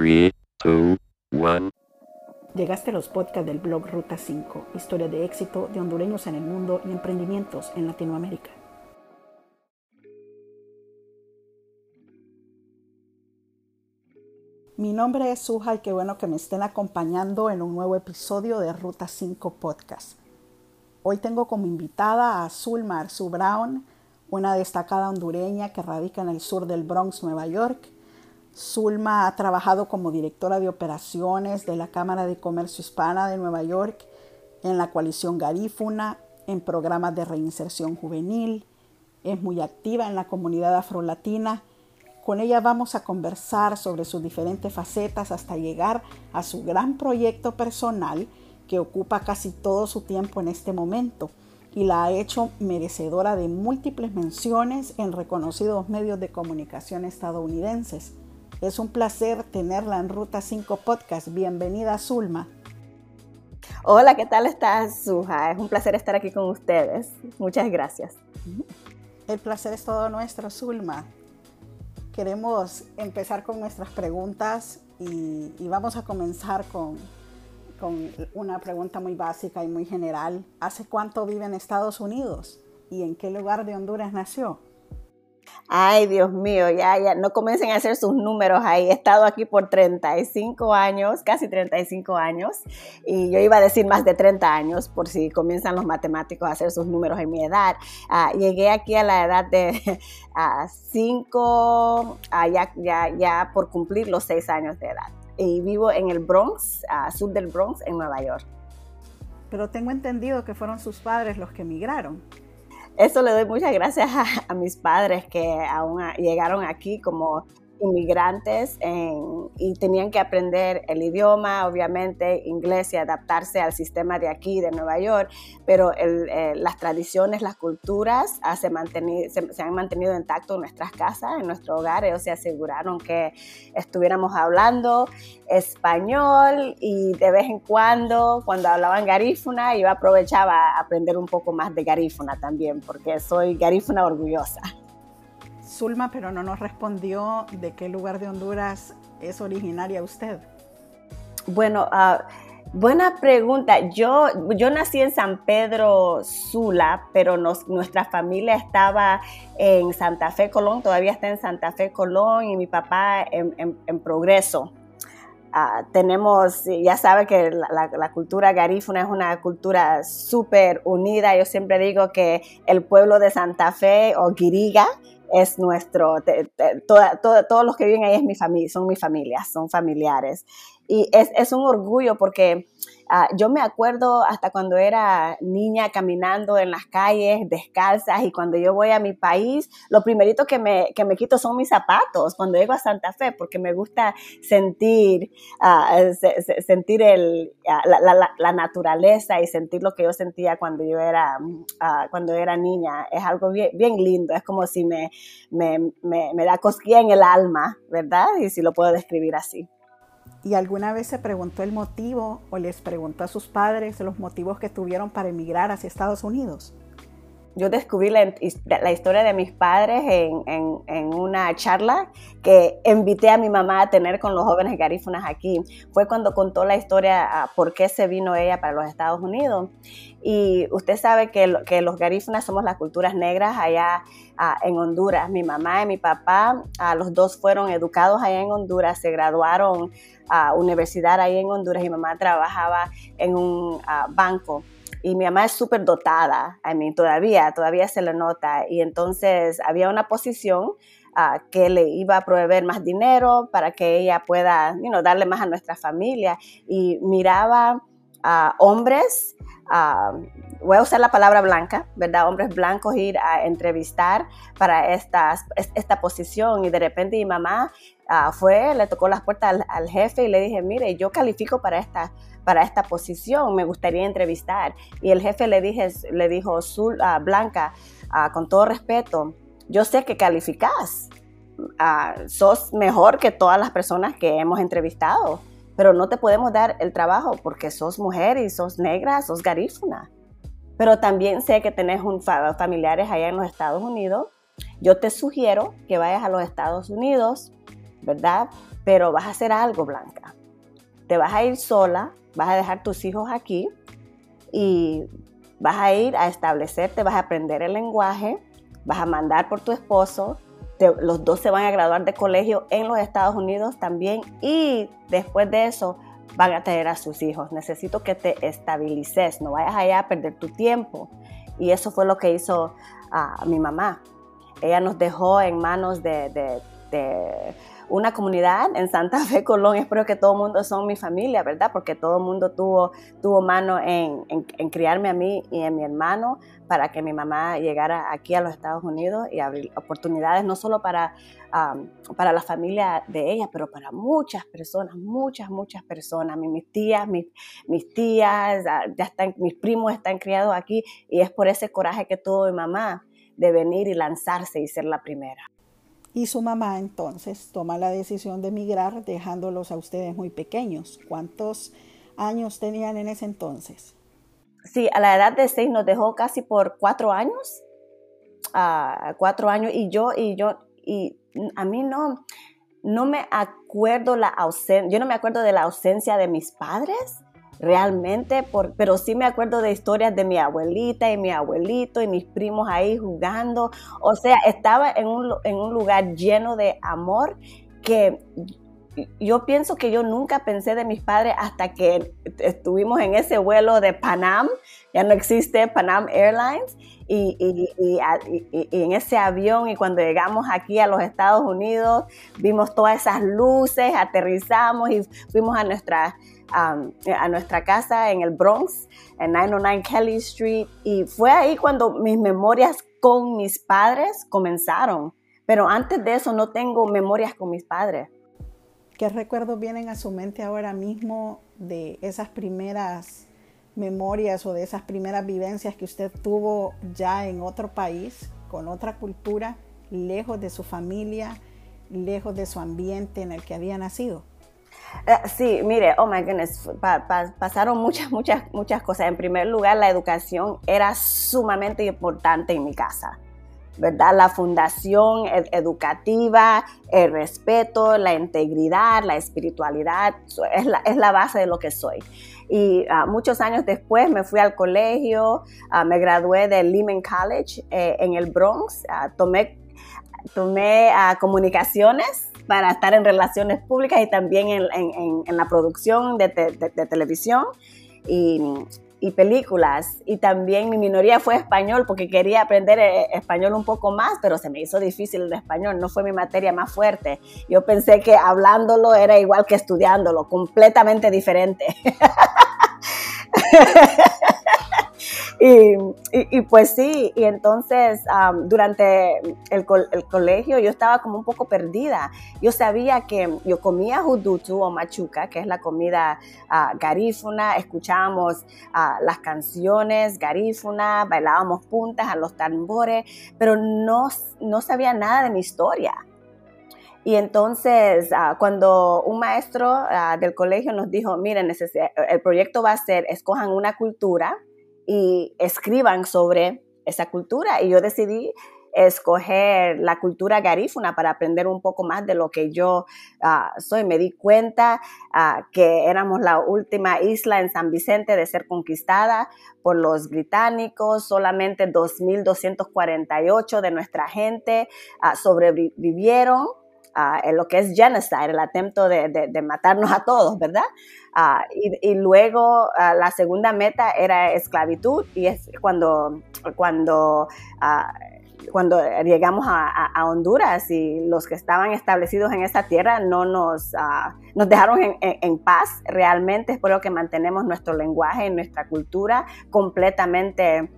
3, 2, 1. Llegaste a los podcasts del blog Ruta 5, historia de éxito de hondureños en el mundo y emprendimientos en Latinoamérica. Mi nombre es Suja y qué bueno que me estén acompañando en un nuevo episodio de Ruta 5 Podcast. Hoy tengo como invitada a Zulma Arzu Brown, una destacada hondureña que radica en el sur del Bronx, Nueva York. Zulma ha trabajado como directora de operaciones de la Cámara de Comercio Hispana de Nueva York, en la coalición Garífuna, en programas de reinserción juvenil. Es muy activa en la comunidad afrolatina. Con ella vamos a conversar sobre sus diferentes facetas hasta llegar a su gran proyecto personal que ocupa casi todo su tiempo en este momento y la ha hecho merecedora de múltiples menciones en reconocidos medios de comunicación estadounidenses. Es un placer tenerla en Ruta 5 Podcast. Bienvenida, Zulma. Hola, ¿qué tal estás, Suja? Es un placer estar aquí con ustedes. Muchas gracias. El placer es todo nuestro, Zulma. Queremos empezar con nuestras preguntas y, y vamos a comenzar con, con una pregunta muy básica y muy general. ¿Hace cuánto vive en Estados Unidos? ¿Y en qué lugar de Honduras nació? Ay, Dios mío, ya, ya, no comiencen a hacer sus números ahí. He estado aquí por 35 años, casi 35 años, y yo iba a decir más de 30 años, por si comienzan los matemáticos a hacer sus números en mi edad. Ah, llegué aquí a la edad de 5, ah, ya, ya, ya por cumplir los 6 años de edad y vivo en el Bronx, sur del Bronx, en Nueva York. Pero tengo entendido que fueron sus padres los que emigraron. Eso le doy muchas gracias a, mis padres que aún llegaron aquí como inmigrantes y tenían que aprender el idioma, obviamente inglés y adaptarse al sistema de aquí, de Nueva York, pero eh, las tradiciones, las culturas ah, se, se, han mantenido intactos en nuestras casas, en nuestro hogar, ellos se aseguraron que estuviéramos hablando español y de vez en cuando, cuando hablaban garífuna, yo aprovechaba a aprender un poco más de garífuna también, porque soy garífuna orgullosa. Zulma, pero no nos respondió de qué lugar de Honduras es originaria usted. Bueno, ah, buena pregunta. Yo, yo nací en San Pedro Sula, pero nuestra familia estaba en Santa Fe Colón, todavía está en Santa Fe Colón y mi papá en, Progreso. Ah, tenemos, ya sabe que la, la, cultura garífuna es una cultura súper unida. Yo siempre digo que el pueblo de Santa Fe o Guiriga es nuestro, todos los que viven ahí es mi familia, son mi familia, son familiares. Y es, es un orgullo porque Ah, yo me acuerdo hasta cuando era niña caminando en las calles descalzas y cuando yo voy a mi país, lo primerito que me, que me quito son mis zapatos cuando llego a Santa Fe porque me gusta sentir, ah, sentir el, ah, la, naturaleza y sentir lo que yo sentía cuando yo era, cuando era niña. Es algo bien, lindo, es como si me, me, me da cosquilla en el alma, ¿verdad? Y si lo puedo describir así. ¿Y alguna vez se preguntó el motivo o les preguntó a sus padres los motivos que tuvieron para emigrar hacia Estados Unidos? Yo descubrí la, historia de mis padres en, una charla que invité a mi mamá a tener con los jóvenes garífunas aquí. Fue cuando contó la historia ah, por qué se vino ella para los Estados Unidos. Y usted sabe que, los garífunas somos las culturas negras allá ah, en Honduras. Mi mamá y mi papá, ah, los dos fueron educados allá en Honduras, se graduaron a universidad ahí en Honduras. Mi mamá trabajaba en un banco y mi mamá es súper dotada, a mí todavía, todavía se le nota. Y entonces había una posición ah, que le iba a proveer más dinero para que ella pueda you darle más a nuestra familia. Y miraba a hombres, voy a usar la palabra blanca, ¿verdad? Hombres blancos ir a entrevistar para esta, esta posición. Y de repente mi mamá ah, fue, le tocó las puertas al, al jefe y le dije, mire, yo califico para esta para esta posición, me gustaría entrevistar. Y el jefe le, dije, le dijo, Blanca, con todo respeto, yo sé que calificas, sos mejor que todas las personas que hemos entrevistado, pero no te podemos dar el trabajo porque sos mujer y sos negra, sos garífuna. Pero también sé que tenés un familiares allá en los Estados Unidos. Yo te sugiero que vayas a los Estados Unidos, ¿verdad? Pero vas a hacer algo, Blanca. Te vas a ir sola, vas a dejar tus hijos aquí y vas a ir a establecerte, vas a aprender el lenguaje, vas a mandar por tu esposo, los dos se van a graduar de colegio en los Estados Unidos también y después de eso van a tener a sus hijos. Necesito que te estabilices, no vayas allá a perder tu tiempo. Y eso fue lo que hizo a mi mamá. Ella nos dejó en manos de una comunidad en Santa Fe, Colón. Espero que todo el mundo son mi familia, ¿verdad? Porque todo el mundo tuvo, tuvo mano en, en, criarme a mí y a mi hermano para que mi mamá llegara aquí a los Estados Unidos y abrir oportunidades no solo para, para la familia de ella, pero para muchas personas, muchas, muchas personas. Mis, tías, mis, mis tías, ah, ya están, mis primos están criados aquí y es por ese coraje que tuvo mi mamá de venir y lanzarse y ser la primera. Y su mamá entonces toma la decisión de emigrar dejándolos a ustedes muy pequeños. ¿Cuántos años tenían en ese entonces? Sí, a la edad de seis nos dejó casi por cuatro años. Uh, cuatro años y yo, y yo, y a mí no, no me acuerdo la ausencia, yo no me acuerdo de la ausencia de mis padres, realmente, por, pero sí me acuerdo de historias de mi abuelita y mi abuelito y mis primos ahí jugando. O sea, estaba en un, en un lugar lleno de amor que yo pienso que yo nunca pensé de mis padres hasta que estuvimos en ese vuelo de Panam, ya no existe Panam Airlines, y, y, y, en ese avión y cuando llegamos aquí a los Estados Unidos, vimos todas esas luces, aterrizamos y fuimos a nuestra a nuestra casa en el Bronx, en 909 Kelly Street, y fue ahí cuando mis memorias con mis padres comenzaron. Pero antes de eso no tengo memorias con mis padres. ¿Qué recuerdos vienen a su mente ahora mismo de esas primeras memorias o de esas primeras vivencias que usted tuvo ya en otro país, con otra cultura, lejos de su familia, lejos de su ambiente en el que había nacido? Eh, sí, mire, oh my goodness, pasaron muchas, muchas, muchas cosas. En primer lugar, la educación era sumamente importante en mi casa. ¿verdad? La fundación educativa, el respeto, la integridad, la espiritualidad, es la, es la base de lo que soy. Y ah, muchos años después me fui al colegio, ah, me gradué del Lehman College eh, en el Bronx, ah, tomé, tomé comunicaciones para estar en relaciones públicas y también en, la producción de, televisión y, películas. Y también mi minoría fue español porque quería aprender eh, español un poco más, pero se me hizo difícil el español, no fue mi materia más fuerte. Yo pensé que hablándolo era igual que estudiándolo, completamente diferente. Y, pues sí, y entonces durante el, colegio yo estaba como un poco perdida. Yo sabía que yo comía judutu o machuca, que es la comida uh, garífuna, escuchábamos ah, las canciones garífuna, bailábamos puntas a los tambores, pero no, no sabía nada de mi historia. Y entonces, ah, cuando un maestro del colegio nos dijo, miren, el proyecto va a ser, escojan una cultura y escriban sobre esa cultura. Y yo decidí escoger la cultura garífuna para aprender un poco más de lo que yo ah, soy. Me di cuenta ah, que éramos la última isla en San Vicente de ser conquistada por los británicos. Solamente 2.248 de nuestra gente uh, sobrevivieron en lo que es genocide, el atento de, de, matarnos a todos, ¿verdad? y, y, luego la segunda meta era esclavitud y es cuando, cuando cuando llegamos a, a, Honduras y los que estaban establecidos en esa tierra no nos, nos dejaron en, en, paz realmente. Espero que mantenemos nuestro lenguaje y nuestra cultura completamente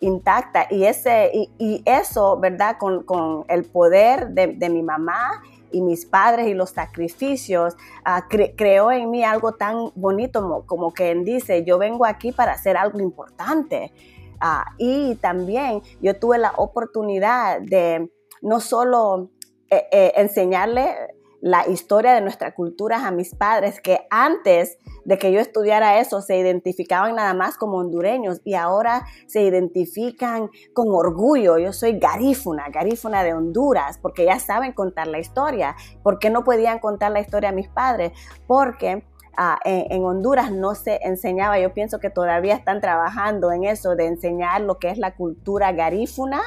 intacta. Y, ese, y, eso, ¿verdad? Con, con el poder de, de, mi mamá y mis padres y los sacrificios, uh, creó en mí algo tan bonito como, como quien dice, yo vengo aquí para hacer algo importante. Uh, y también yo tuve la oportunidad de no solo eh, eh, enseñarle la historia de nuestra cultura a mis padres que antes de que yo estudiara eso se identificaban nada más como hondureños y ahora se identifican con orgullo. Yo soy garífuna, garífuna de Honduras, porque ya saben contar la historia. ¿Por qué no podían contar la historia a mis padres? Porque ah, en, Honduras no se enseñaba, yo pienso que todavía están trabajando en eso de enseñar lo que es la cultura garífuna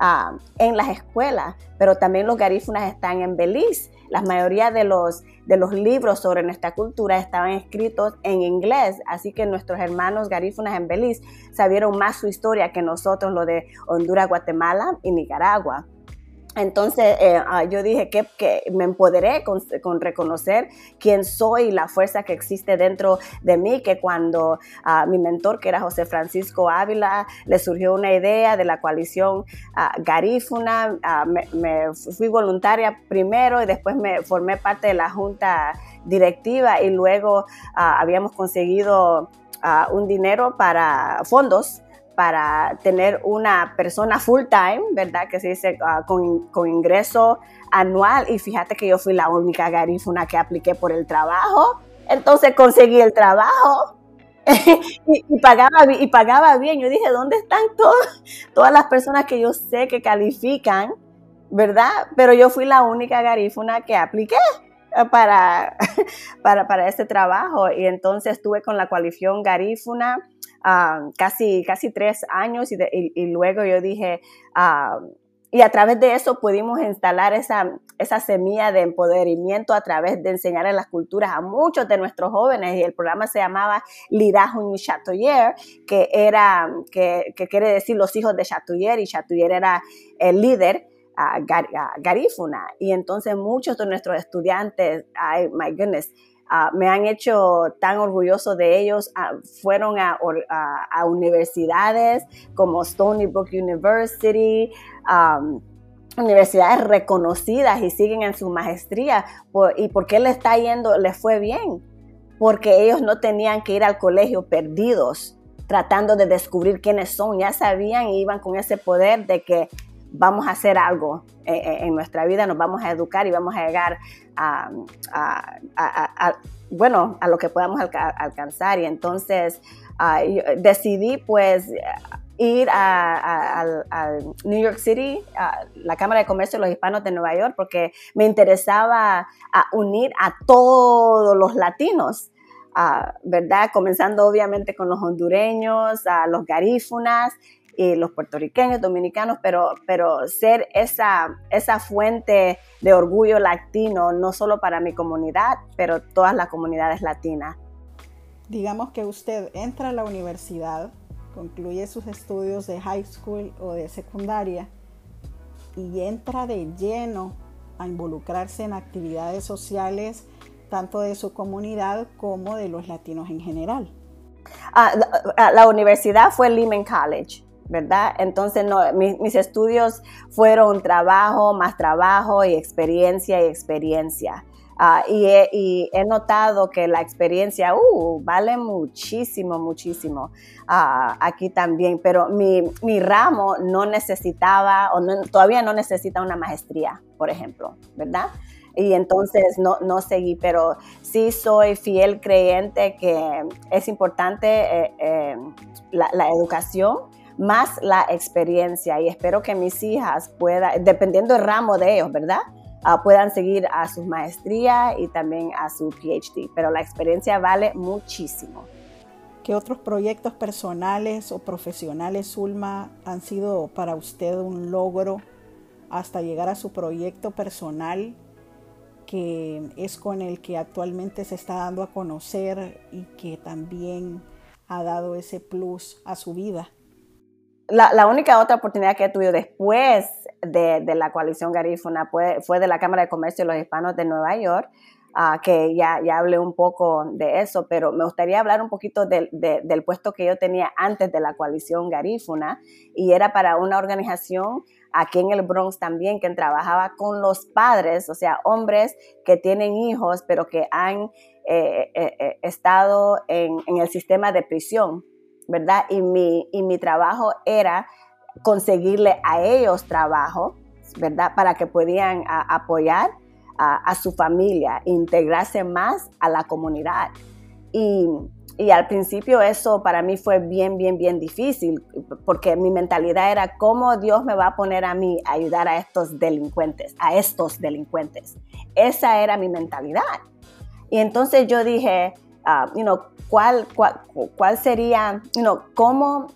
ah, en las escuelas, pero también los garífunas están en Belice la mayoría de los, de los libros sobre nuestra cultura estaban escritos en inglés, así que nuestros hermanos garífunas en Belice sabieron más su historia que nosotros, lo de Honduras, Guatemala y Nicaragua. Entonces eh, ah, yo dije que, me empoderé con, reconocer quién soy y la fuerza que existe dentro de mí, que cuando ah, mi mentor, que era José Francisco Ávila, le surgió una idea de la coalición ah, Garífuna, me, fui voluntaria primero y después me formé parte de la junta directiva y luego habíamos conseguido un dinero para fondos para tener una persona full time, ¿verdad? Que se dice ah, con, ingreso anual. Y fíjate que yo fui la única garífuna que apliqué por el trabajo. Entonces conseguí el trabajo. y, pagaba, y pagaba bien. Yo dije, ¿dónde están todas, todas las personas que yo sé que califican? ¿Verdad? Pero yo fui la única garífuna que apliqué para, para, para este trabajo. Y entonces estuve con la coalición garífuna casi, casi tres años y, luego yo dije, y a través de eso pudimos instalar esa, esa semilla de empoderamiento a través de enseñar en las culturas a muchos de nuestros jóvenes. Y el programa se llamaba Lirajun Chatouiller, que era, que, quiere decir los hijos de Chatouiller y Chatouiller era el líder garífuna. Y entonces muchos de nuestros estudiantes, ay, my goodness, Ah, me han hecho tan orgulloso de ellos. Ah, fueron a, universidades como Stony Brook University, universidades reconocidas y siguen en su maestría. ¿Y por qué le está yendo? Les fue bien. Porque ellos no tenían que ir al colegio perdidos, tratando de descubrir quiénes son. Ya sabían y iban con ese poder de que vamos a hacer algo eh, eh, en, nuestra vida, nos vamos a educar y vamos a llegar a, bueno, a lo que podamos alcanzar. Y entonces ah, decidí pues ir a, New York City, a la Cámara de Comercio de los Hispanos de Nueva York, porque me interesaba unir a todos los latinos. Ah, ¿Verdad? Comenzando obviamente con los hondureños, a los garífunas y los puertorriqueños, dominicanos, pero, pero ser esa, esa fuente de orgullo latino, no solo para mi comunidad, pero todas las comunidades latinas. Digamos que usted entra a la universidad, concluye sus estudios de high school o de secundaria y entra de lleno a involucrarse en actividades sociales tanto de su comunidad como de los latinos en general. Ah, la, la, universidad fue Lehman College. ¿Verdad? Entonces, mis, estudios fueron trabajo, más trabajo y experiencia y experiencia. Ah, y, he, notado que la experiencia uh, vale muchísimo, muchísimo ah, aquí también, pero mi, ramo no necesitaba o todavía no necesita una maestría, por ejemplo, ¿verdad? y entonces no, seguí, pero sí soy fiel creyente que es importante eh, eh, la, educación más la experiencia y espero que mis hijas puedan, dependiendo del ramo de ellos, ¿verdad? Ah, puedan seguir a su maestría y también a su PhD, pero la experiencia vale muchísimo. ¿Qué otros proyectos personales o profesionales, Zulma, han sido para usted un logro hasta llegar a su proyecto personal que es con el que actualmente se está dando a conocer y que también ha dado ese plus a su vida? La, única otra oportunidad que he tenido después de, la coalición garífuna fue, de la Cámara de Comercio de los Hispanos de Nueva York, ah, que ya, hablé un poco de eso, pero me gustaría hablar un poquito del puesto que yo tenía antes de la coalición garífuna, y era para una organización aquí en el Bronx también que trabajaba con los padres, o sea, hombres que tienen hijos, pero que han eh, eh, eh, estado en el sistema de prisión ¿verdad? Y mi, y mi trabajo era conseguirle a ellos trabajo, ¿verdad? Para que pudieran apoyar a, su familia, integrarse más a la comunidad. Y, y, al principio eso para mí fue bien, bien, bien difícil, porque mi mentalidad era cómo Dios me va a poner a mí a ayudar a estos delincuentes, a estos delincuentes. Esa era mi mentalidad. Y entonces yo dije, uh, you know, ¿cuál, cuál, cuál sería, you know, cómo,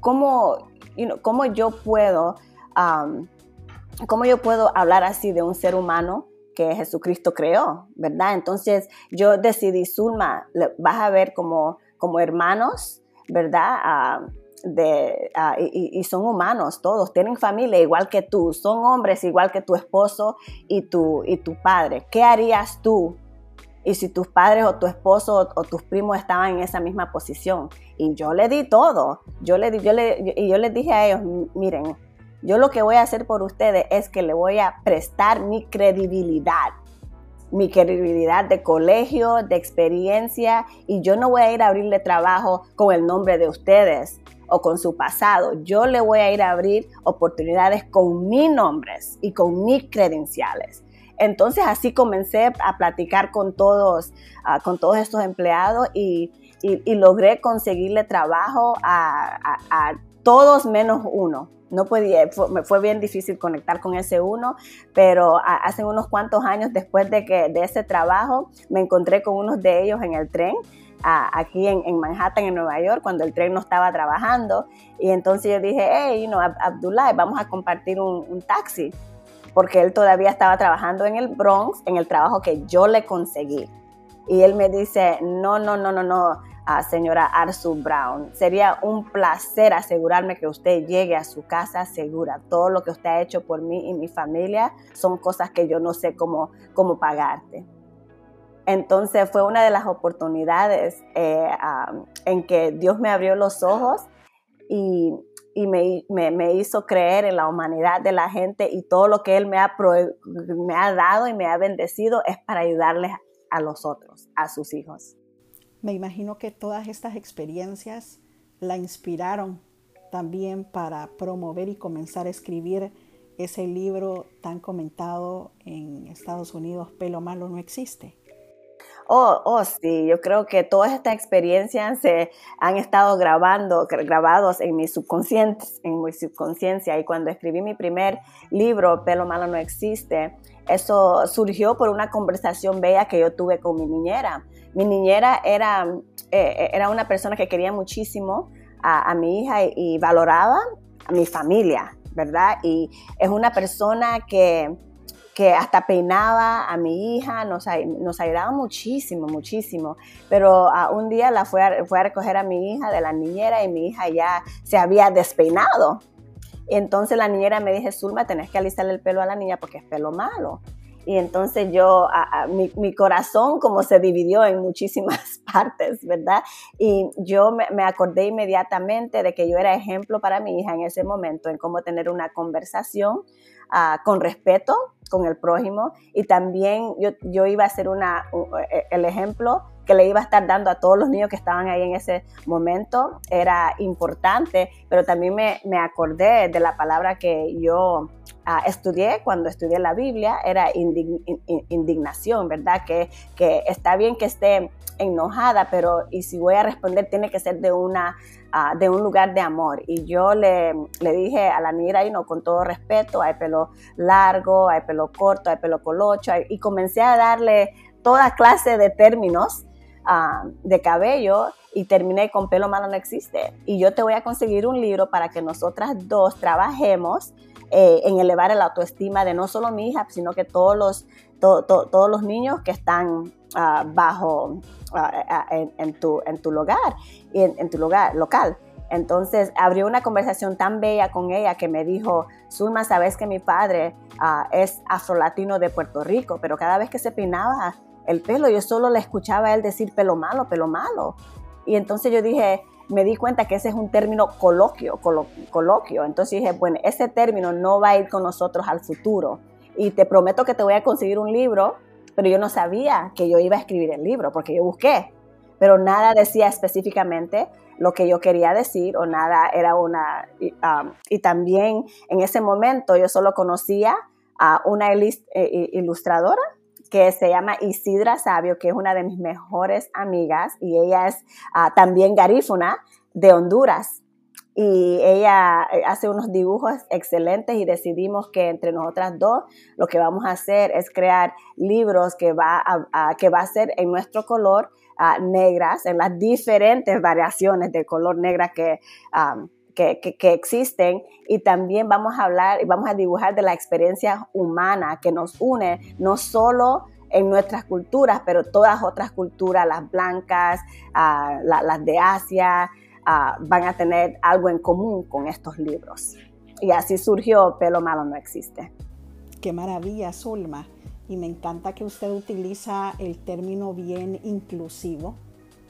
cómo, you know, cómo yo puedo... Um, ¿Cómo yo puedo hablar así de un ser humano que Jesucristo creó, verdad? Entonces yo decidí, Zulma, vas a ver como, hermanos, ¿verdad? Ah, de, ah, y, son humanos todos, tienen familia igual que tú, son hombres igual que tu esposo y tu, y tu padre. ¿Qué harías tú? Y si tus padres o tu esposo o, tus primos estaban en esa misma posición. Y yo le di todo. Yo le, di, yo le, y yo les dije a ellos, miren, yo lo que voy a hacer por ustedes es que le voy a prestar mi credibilidad, mi credibilidad de colegio, de experiencia, y yo no voy a ir a abrirle trabajo con el nombre de ustedes o con su pasado. Yo le voy a ir a abrir oportunidades con mis nombres y con mis credenciales. Entonces así comencé a platicar con todos, ah, con todos estos empleados y, logré conseguirle trabajo a todos menos uno no podía, me fue bien difícil conectar con ese uno, pero hace unos cuantos años después de, que, de ese trabajo me encontré con unos de ellos en el tren. aquí en, Manhattan, en Nueva York, cuando el tren no estaba trabajando. Y entonces yo dije, hey, you know, Abdullah, vamos a compartir un taxi, porque él todavía estaba trabajando en el Bronx, en el trabajo que yo le conseguí. Y él me dice, no, no, no, no, no, señora Arzu Brown. Sería un placer asegurarme que usted llegue a su casa segura. Todo lo que usted ha hecho por mí y mi familia son cosas que yo no sé cómo, cómo pagarte. Entonces fue una de las oportunidades eh, en que Dios me abrió los ojos y, me, hizo creer en la humanidad de la gente y todo lo que Él me ha, me ha dado y me ha bendecido es para ayudarles a los otros, a sus hijos. Me imagino que todas estas experiencias la inspiraron también para promover y comenzar a escribir ese libro tan comentado en Estados Unidos, Pelo Malo no existe. Oh, oh, sí, yo creo que todas estas experiencias se han estado grabando, grabados en mi subconsciente, en mi subconsciencia. Y cuando escribí mi primer libro, Pelo Malo no existe, eso surgió por una conversación bella que yo tuve con mi niñera. Mi niñera era, eh, era una persona que quería muchísimo a, mi hija y, valoraba a mi familia, ¿verdad? Y es una persona que, que hasta peinaba a mi hija, nos, nos ayudaba muchísimo, muchísimo. Pero uh, un día la fue a, fue a recoger a mi hija de la niñera y mi hija ya se había despeinado. Entonces la niñera me dice, Zulma, tenés que alisarle el pelo a la niña porque es pelo malo. Y entonces yo, mi, corazón como se dividió en muchísimas partes, ¿verdad? Y yo me, acordé inmediatamente de que yo era ejemplo para mi hija en ese momento, en cómo tener una conversación ah, con respeto con el prójimo. Y también yo, yo iba a ser una, e, el ejemplo que le iba a estar dando a todos los niños que estaban ahí en ese momento. Era importante, pero también me, me acordé de la palabra que yo ah, estudié cuando estudié la Biblia, era indignación, ¿verdad? Que, que está bien que esté enojada, pero y si voy a responder tiene que ser de una ah, de un lugar de amor. Y yo le, le dije a la niña, y no, con todo respeto, hay pelo largo, hay pelo corto, hay pelo colocho, y comencé a darle toda clase de términos Ah, de cabello y terminé con pelo malo no existe. Y yo te voy a conseguir un libro para que nosotras dos trabajemos eh, en elevar la autoestima de no solo mi hija, sino que todos los, todos los niños que están ah, bajo ah, en, tu, en tu lugar, en, en tu lugar local. Entonces abrió una conversación tan bella con ella que me dijo, Zulma, sabes que mi padre es afrolatino de Puerto Rico, pero cada vez que se peinaba el pelo. Yo solo le escuchaba él decir pelo malo, pelo malo. Y entonces yo dije, me di cuenta que ese es un término coloquio, coloquio. Entonces dije, bueno, ese término no va a ir con nosotros al futuro. Y te prometo que te voy a conseguir un libro, pero yo no sabía que yo iba a escribir el libro, porque yo busqué, pero nada decía específicamente lo que yo quería decir o nada era una... y um, también en ese momento yo solo conocía a una ilustradora que se llama Isidra Sabio, que es una de mis mejores amigas y ella es también garífuna de Honduras. Y ella eh, hace unos dibujos excelentes y decidimos que entre nosotras dos lo que vamos a hacer es crear libros que va a, que va a ser en nuestro color negras, en las diferentes variaciones de color negra que, que, existen y también vamos a hablar y vamos a dibujar de la experiencia humana que nos une no solo en nuestras culturas, pero todas otras culturas, las blancas, las de Asia, Ah, van a tener algo en común con estos libros. Y así surgió Pelo Malo No Existe. Qué maravilla, Zulma. Y me encanta que usted utiliza el término bien inclusivo,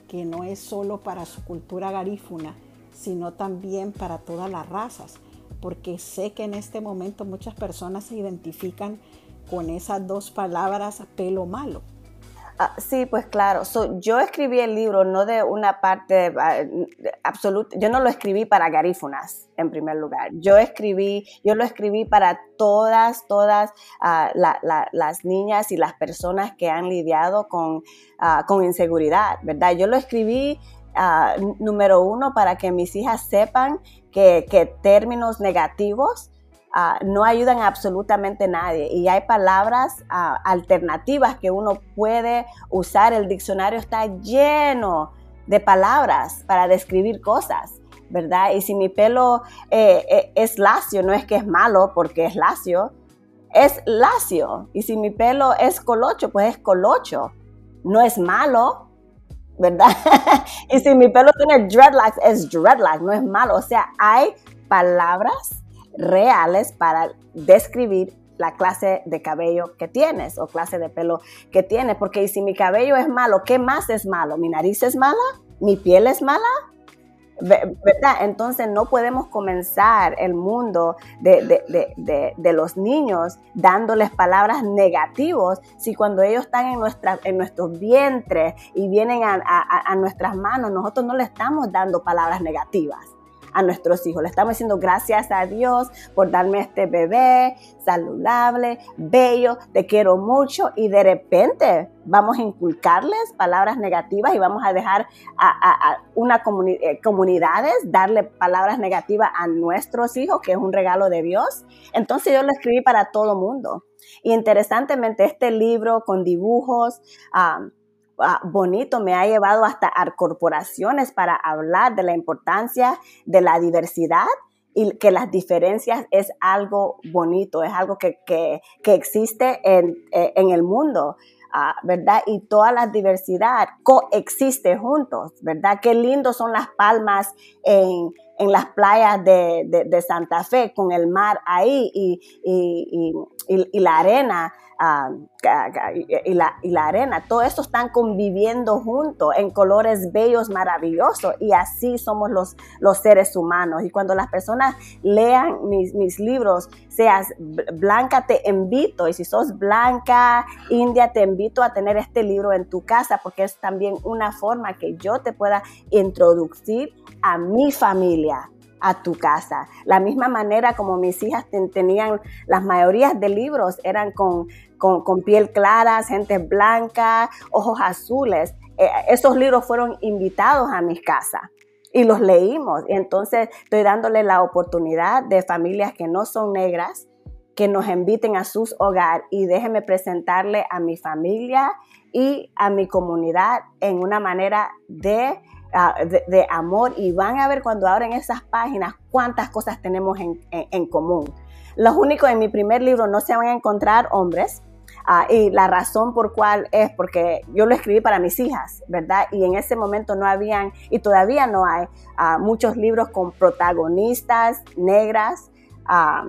que no es solo para su cultura garífuna, sino también para todas las razas, porque sé que en este momento muchas personas se identifican con esas dos palabras pelo malo. Ah, sí, pues claro. yo escribí el libro no de una parte ah, absoluta, yo no lo escribí para garífunas en primer lugar. Yo escribí, yo lo escribí para todas, todas ah, las niñas y las personas que han lidiado con, con inseguridad, ¿verdad? Yo lo escribí número uno para que mis hijas sepan que, términos negativos Ah, no ayudan a absolutamente nadie y hay palabras ah, alternativas que uno puede usar. El diccionario está lleno de palabras para describir cosas, ¿verdad? Y si mi pelo eh, eh, es lacio, no es que es malo porque es lacio, es lacio. Y si mi pelo es colocho, pues es colocho. No es malo, ¿verdad? y si mi pelo tiene dreadlocks, es dreadlock, no es malo. O sea, hay palabras reales para describir la clase de cabello que tienes o clase de pelo que tienes. Porque si mi cabello es malo, ¿qué más es malo? ¿Mi nariz es mala? ¿Mi piel es mala? Entonces no podemos comenzar el mundo de, los niños dándoles palabras negativas si cuando ellos están en, nuestra, en nuestros vientres y vienen a, a nuestras manos, nosotros no le estamos dando palabras negativas a nuestros hijos. Le estamos diciendo gracias a Dios por darme este bebé saludable, bello, te quiero mucho y de repente vamos a inculcarles palabras negativas y vamos a dejar a, una eh, comunidades darle palabras negativas a nuestros hijos, que es un regalo de Dios. Entonces yo lo escribí para todo mundo. Y interesantemente, este libro con dibujos, bonito, me ha llevado hasta a corporaciones para hablar de la importancia de la diversidad y que las diferencias es algo bonito, es algo que, existe en, eh, en, el mundo. Ah, ¿verdad? Y toda la diversidad coexiste juntos, ¿verdad? Qué lindo son las palmas en, las playas de, Santa Fe con el mar ahí y, y la arena y, la, arena, todo eso están conviviendo juntos en colores bellos, maravillosos, y así somos los, los seres humanos. Y cuando las personas lean mis, mis libros, seas blanca, te invito, y si sos blanca, india, te invito a tener este libro en tu casa, porque es también una forma que yo te pueda introducir a mi familia a tu casa. La misma manera como mis hijas tenían, las mayorías de libros eran con con, piel clara, gente blanca, ojos azules. Eh, esos libros fueron invitados a mis casas y los leímos. Entonces estoy dándole la oportunidad de familias que no son negras, que nos inviten a sus hogares y déjenme presentarle a mi familia y a mi comunidad en una manera de, ah, de, amor y van a ver cuando abren esas páginas cuántas cosas tenemos en, en común. Los únicos en mi primer libro no se van a encontrar hombres, Ah, y la razón por cual es porque yo lo escribí para mis hijas, ¿verdad? Y en ese momento no habían, y todavía no hay, ah, muchos libros con protagonistas negras. Ah,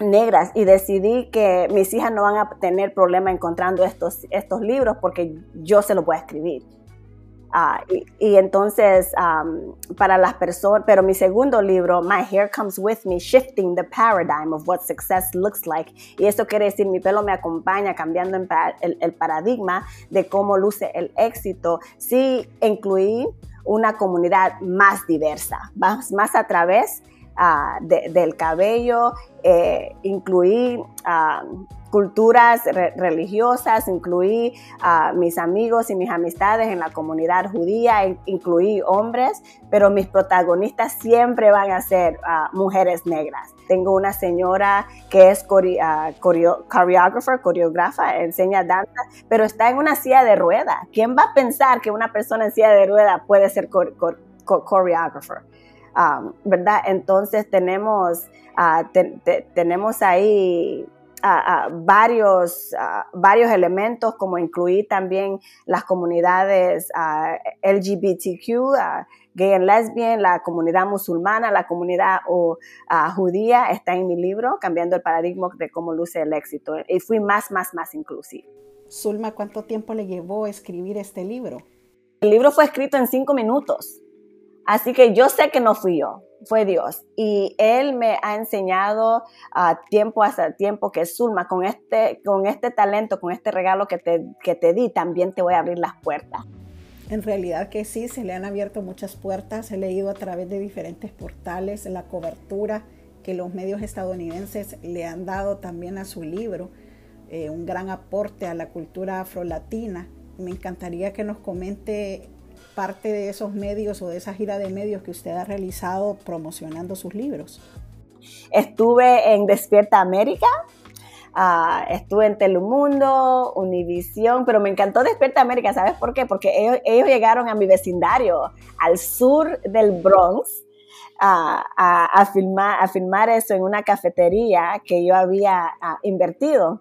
negras y decidí que mis hijas no van a tener problema encontrando estos, estos libros porque yo se los voy a escribir. Ah, y, entonces, para las personas, pero mi segundo libro, My Hair Comes With Me, Shifting the Paradigm of What Success Looks Like. Y eso quiere decir, mi pelo me acompaña cambiando el, paradigma de cómo luce el éxito. Sí, incluí una comunidad más diversa, más, más a través ah, del cabello, eh, incluí ah, culturas religiosas, incluí a mis amigos y mis amistades en la comunidad judía, incluí hombres, pero mis protagonistas siempre van a ser mujeres negras. Tengo una señora que es coreógrafa, coreógrafa, enseña danza, pero está en una silla de rueda. ¿Quién va a pensar que una persona en silla de rueda puede ser coreógrafa? Um, ¿Verdad? Entonces tenemos, uh, tenemos ahí varios, varios elementos, como incluir también las comunidades LGBTQ, gay and lesbian, la comunidad musulmana, la comunidad judía, está en mi libro, Cambiando el paradigma de cómo luce el éxito. Y fui más, más, más inclusiva. Zulma, ¿cuánto tiempo le llevó escribir este libro? El libro fue escrito en cinco minutos. Así que yo sé que no fui yo, fue Dios. Y Él me ha enseñado a tiempo hasta tiempo que Zulma, con este, con este talento, con este regalo que te, que te di, también te voy a abrir las puertas. En realidad que sí, se le han abierto muchas puertas. He leído a través de diferentes portales la cobertura que los medios estadounidenses le han dado también a su libro, eh, un gran aporte a la cultura afrolatina. Me encantaría que nos comente parte de esos medios o de esa gira de medios que usted ha realizado promocionando sus libros? Estuve en Despierta América, uh, estuve en Telemundo, Univisión, pero me encantó Despierta América, ¿sabes por qué? Porque ellos, llegaron a mi vecindario, al sur del Bronx, a, a, filmar, a filmar eso en una cafetería que yo había invertido.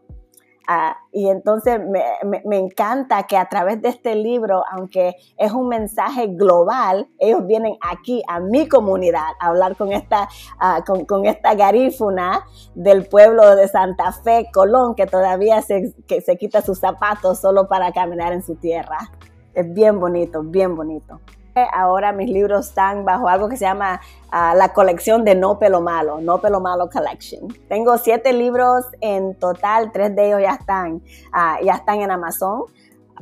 Ah, y entonces me, encanta que a través de este libro, aunque es un mensaje global, ellos vienen aquí a mi comunidad a hablar con esta, uh, con, esta garífuna del pueblo de Santa Fe, Colón, que todavía se, que se quita sus zapatos solo para caminar en su tierra. Es bien bonito, bien bonito. Ahora mis libros están bajo algo que se llama ah, la colección de No Pelo Malo, No Pelo Malo Collection. Tengo siete libros en total, tres de ellos ya están, ah, ya están en Amazon.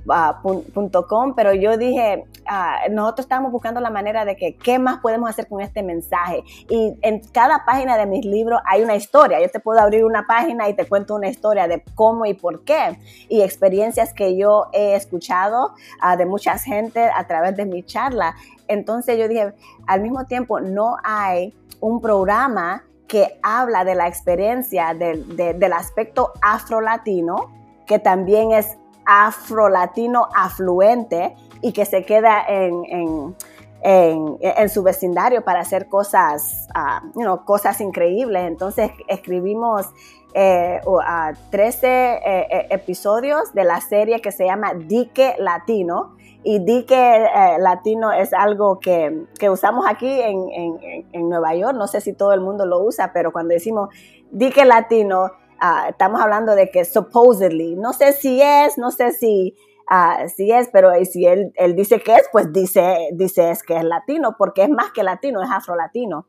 .com, pero yo dije, ah, nosotros estamos buscando la manera de que qué más podemos hacer con este mensaje. Y en cada página de mis libros hay una historia. Yo te puedo abrir una página y te cuento una historia de cómo y por qué. Y experiencias que yo he escuchado uh, de mucha gente a través de mi charla. Entonces yo dije, al mismo tiempo no hay un programa que habla de la experiencia del aspecto afro-latino, que también es afro-latino afluente y que se queda en, su vecindario para hacer cosas, uh, cosas increíbles. Entonces escribimos 13 eh, eh, episodios de la serie que se llama Dique Latino. Y Dique eh, Latino es algo que, usamos aquí en, en Nueva York. No sé si todo el mundo lo usa, pero cuando decimos Dique Latino, Ah, estamos hablando de que supposedly, no sé si es, no sé si, uh, si es, pero si él, él, dice que es, pues dice, dice es que es latino, porque es más que latino, es afrolatino.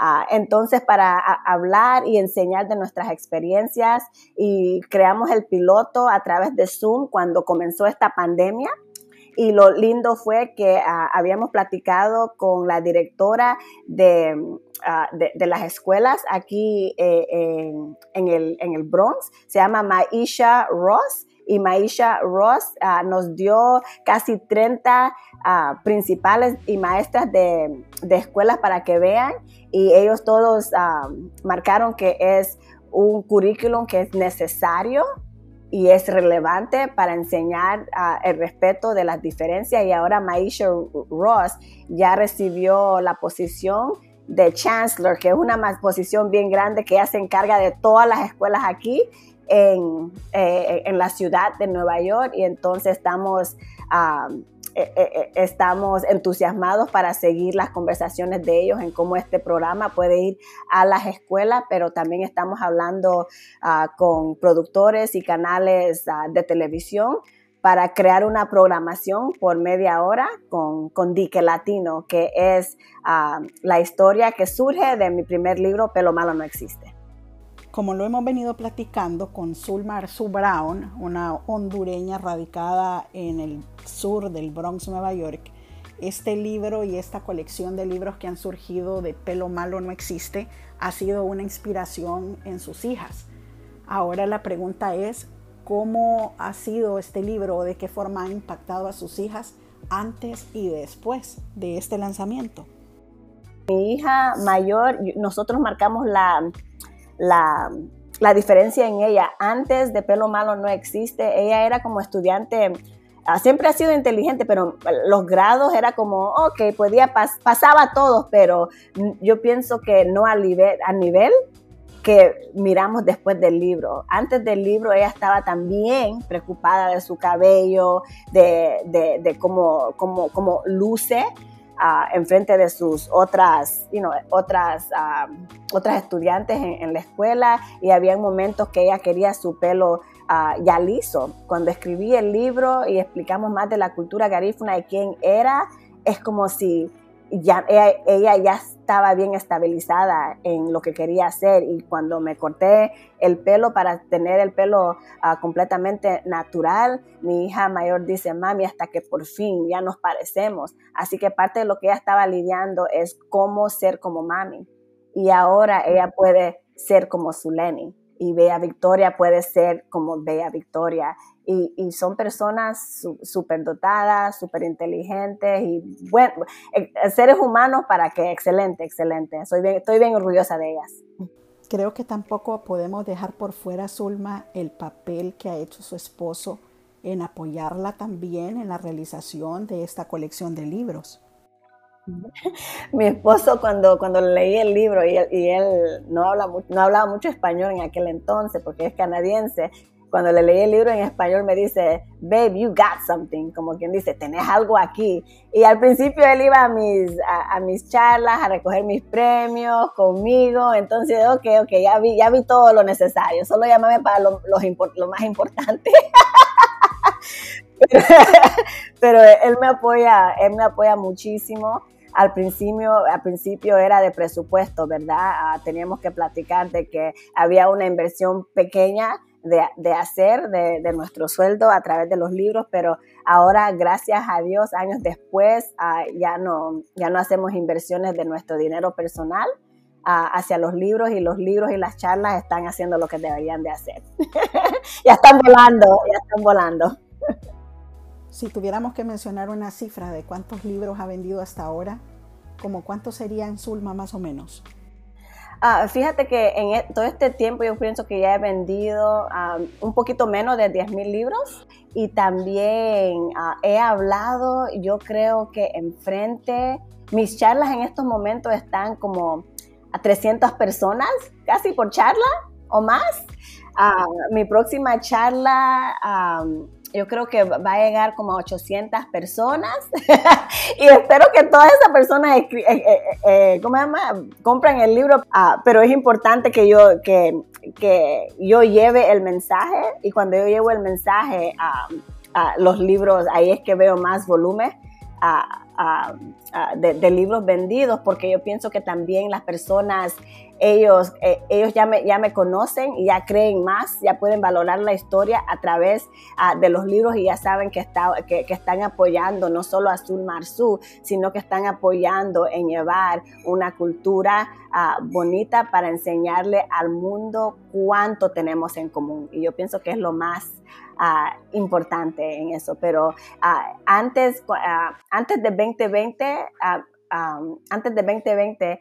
Uh, entonces, para hablar y enseñar de nuestras experiencias y creamos el piloto a través de Zoom cuando comenzó esta pandemia. Y lo lindo fue que habíamos platicado con la directora de, Ah, de, las escuelas aquí eh, en, el, en, el, Bronx. Se llama Maisha Ross y Maisha Ross ah, nos dio casi 30 ah, principales y maestras de, de, escuelas para que vean y ellos todos marcaron que es un currículum que es necesario y es relevante para enseñar el respeto de las diferencias. Y ahora Maisha Ross ya recibió la posición de Chancellor, que es una posición bien grande que ella se encarga de todas las escuelas aquí en, eh, en la ciudad de Nueva York. Y entonces estamos, eh, eh, estamos entusiasmados para seguir las conversaciones de ellos en cómo este programa puede ir a las escuelas, pero también estamos hablando ah, con productores y canales ah, de televisión para crear una programación por media hora con, con Dique Latino, que es ah, la historia que surge de mi primer libro, Pelo Malo No Existe. Como lo hemos venido platicando con Zulma Arzu Brown, una hondureña radicada en el sur del Bronx, Nueva York, este libro y esta colección de libros que han surgido de Pelo Malo No Existe ha sido una inspiración en sus hijas. Ahora la pregunta es, ¿cómo ha sido este libro o de qué forma ha impactado a sus hijas antes y después de este lanzamiento? Mi hija mayor, nosotros marcamos la, la, la diferencia en ella. Antes de Pelo Malo No Existe, ella era como estudiante Ah, siempre ha sido inteligente, pero los grados era como, ok, podía pasaba todos, pero yo pienso que no a nivel, a nivel que miramos después del libro. Antes del libro ella estaba también preocupada de su cabello, de, de, cómo, cómo, cómo, luce uh, en frente de sus otras, you know, otras, uh, otras estudiantes en, la escuela y había momentos que ella quería su pelo ya liso. Cuando escribí el libro y explicamos más de la cultura garífuna y quién era, es como si ya, ella, ya estaba bien estabilizada en lo que quería hacer y cuando me corté el pelo para tener el pelo ah, completamente natural, mi hija mayor dice, mami, hasta que por fin ya nos parecemos. Así que parte de lo que ella estaba lidiando es cómo ser como mami. Y ahora ella puede ser como su Lenny y Bella Victoria puede ser como Bella Victoria. Y, son personas súper dotadas, súper inteligentes y bueno, eh, seres humanos para que excelente, excelente. Soy estoy bien orgullosa de ellas. Creo que tampoco podemos dejar por fuera, Zulma, el papel que ha hecho su esposo en apoyarla también en la realización de esta colección de libros. Mi esposo cuando, cuando leí el libro y él, no, habla, no hablaba mucho español en aquel entonces porque es canadiense, cuando le leí el libro en español me dice, babe, you got something, como quien dice, tenés algo aquí. Y al principio él iba a mis, a, mis charlas, a recoger mis premios conmigo, entonces, ok, ok, ya vi, ya vi todo lo necesario, solo llámame para lo, lo más importante. pero, él me apoya, él me apoya muchísimo al principio, al principio era de presupuesto, ¿verdad? Ah, teníamos que platicar de que había una inversión pequeña de, hacer de, nuestro sueldo a través de los libros, pero ahora, gracias a Dios, años después, ah, ya, no, ya no hacemos inversiones de nuestro dinero personal ah, hacia los libros y los libros y las charlas están haciendo lo que deberían de hacer. ya están volando, ya están volando. Si tuviéramos que mencionar una cifra de cuántos libros ha vendido hasta ahora, ¿como cuánto sería en Zulma más o menos? Ah, fíjate que en e, todo este tiempo yo pienso que ya he vendido un poquito menos de 10 mil libros y también ah, he hablado, yo creo que enfrente, mis charlas en estos momentos están como a 300 personas, casi por charla o más. Ah, mi próxima charla yo creo que va a llegar como a 800 personas y espero que todas esas personas eh, eh, eh, ¿cómo se llama? compran el libro, ah, pero es importante que yo, que, que, yo lleve el mensaje y cuando yo llevo el mensaje a, los libros, ahí es que veo más volumen. de, libros vendidos, porque yo pienso que también las personas ellos, eh, ellos ya, me, ya me conocen y ya creen más, ya pueden valorar la historia a través ah, de los libros y ya saben que, está, que, están apoyando no solo a Azul Marzú, sino que están apoyando en llevar una cultura ah, bonita para enseñarle al mundo cuánto tenemos en común. Y yo pienso que es lo más ah, importante en eso. Pero antes, antes de 2020, antes de 2020,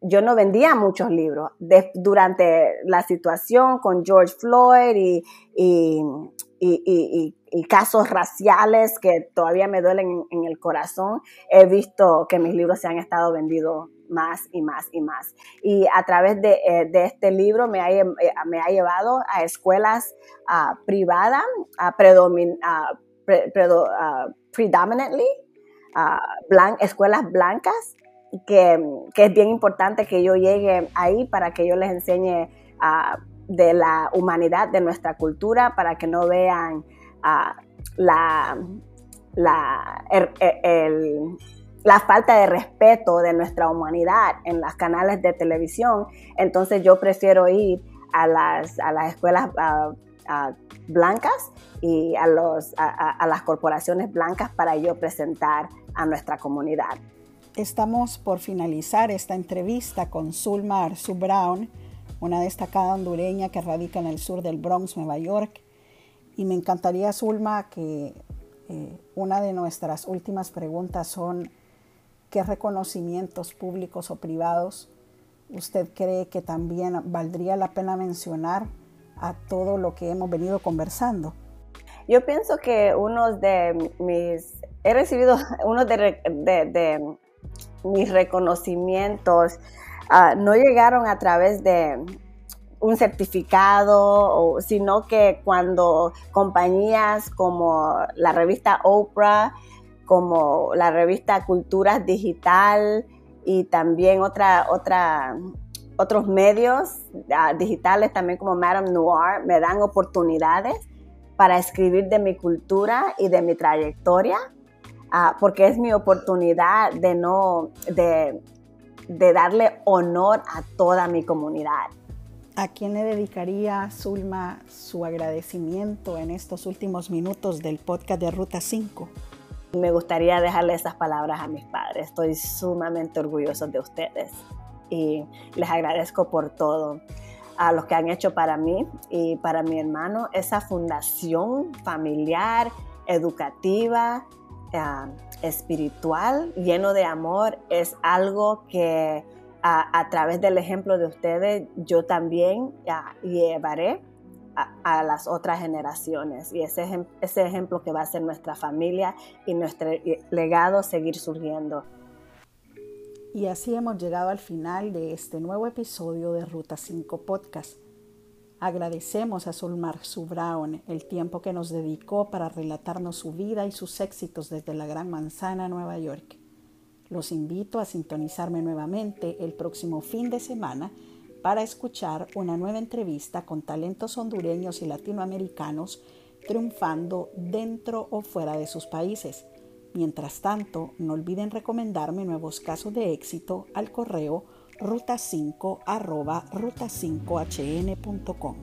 yo no vendía muchos libros. durante la situación con George Floyd y, casos raciales que todavía me duelen en, el corazón, he visto que mis libros se han estado vendiendo más y más y más. Y a través de, eh, este libro me ha, eh, me ha, llevado a escuelas uh, privadas, predominantly, escuelas blancas, que, es bien importante que yo llegue ahí para que yo les enseñe ah, de la humanidad, de nuestra cultura, para que no vean ah, la, la, la falta de respeto de nuestra humanidad en los canales de televisión. Entonces yo prefiero ir a las, a las escuelas ah, blancas y a, los, a las corporaciones blancas para yo presentar a nuestra comunidad. Estamos por finalizar esta entrevista con Zulma Arzu Brown, una destacada hondureña que radica en el sur del Bronx, Nueva York. Y me encantaría, Zulma, que eh, una de nuestras últimas preguntas son, ¿qué reconocimientos públicos o privados usted cree que también valdría la pena mencionar a todo lo que hemos venido conversando? Yo pienso que uno de mis, he recibido uno de, de, mis reconocimientos, ah, no llegaron a través de un certificado, sino que cuando compañías como la revista Oprah, como la revista Culturas Digital y también otra, otra, otros medios ah, digitales, también como Madame Noir, me dan oportunidades para escribir de mi cultura y de mi trayectoria, ah, porque es mi oportunidad de, no, de, de darle honor a toda mi comunidad. ¿A quién le dedicaría, Zulma, su agradecimiento en estos últimos minutos del podcast de Ruta 5? Me gustaría dejarle esas palabras a mis padres. Estoy sumamente orgulloso de ustedes y les agradezco por todo a los que han hecho para mí y para mi hermano esa fundación familiar, educativa, eh, espiritual, lleno de amor, es algo que a, través del ejemplo de ustedes, yo también llevaré a, las otras generaciones. Y ese, ese ejemplo que va a ser nuestra familia y nuestro legado seguir surgiendo. Y así hemos llegado al final de este nuevo episodio de Ruta 5 Podcast. Agradecemos a Zulmar Brown el tiempo que nos dedicó para relatarnos su vida y sus éxitos desde la Gran Manzana, Nueva York. Los invito a sintonizarme nuevamente el próximo fin de semana para escuchar una nueva entrevista con talentos hondureños y latinoamericanos triunfando dentro o fuera de sus países. Mientras tanto, no olviden recomendarme nuevos casos de éxito al correo ruta5 ruta5hn.com.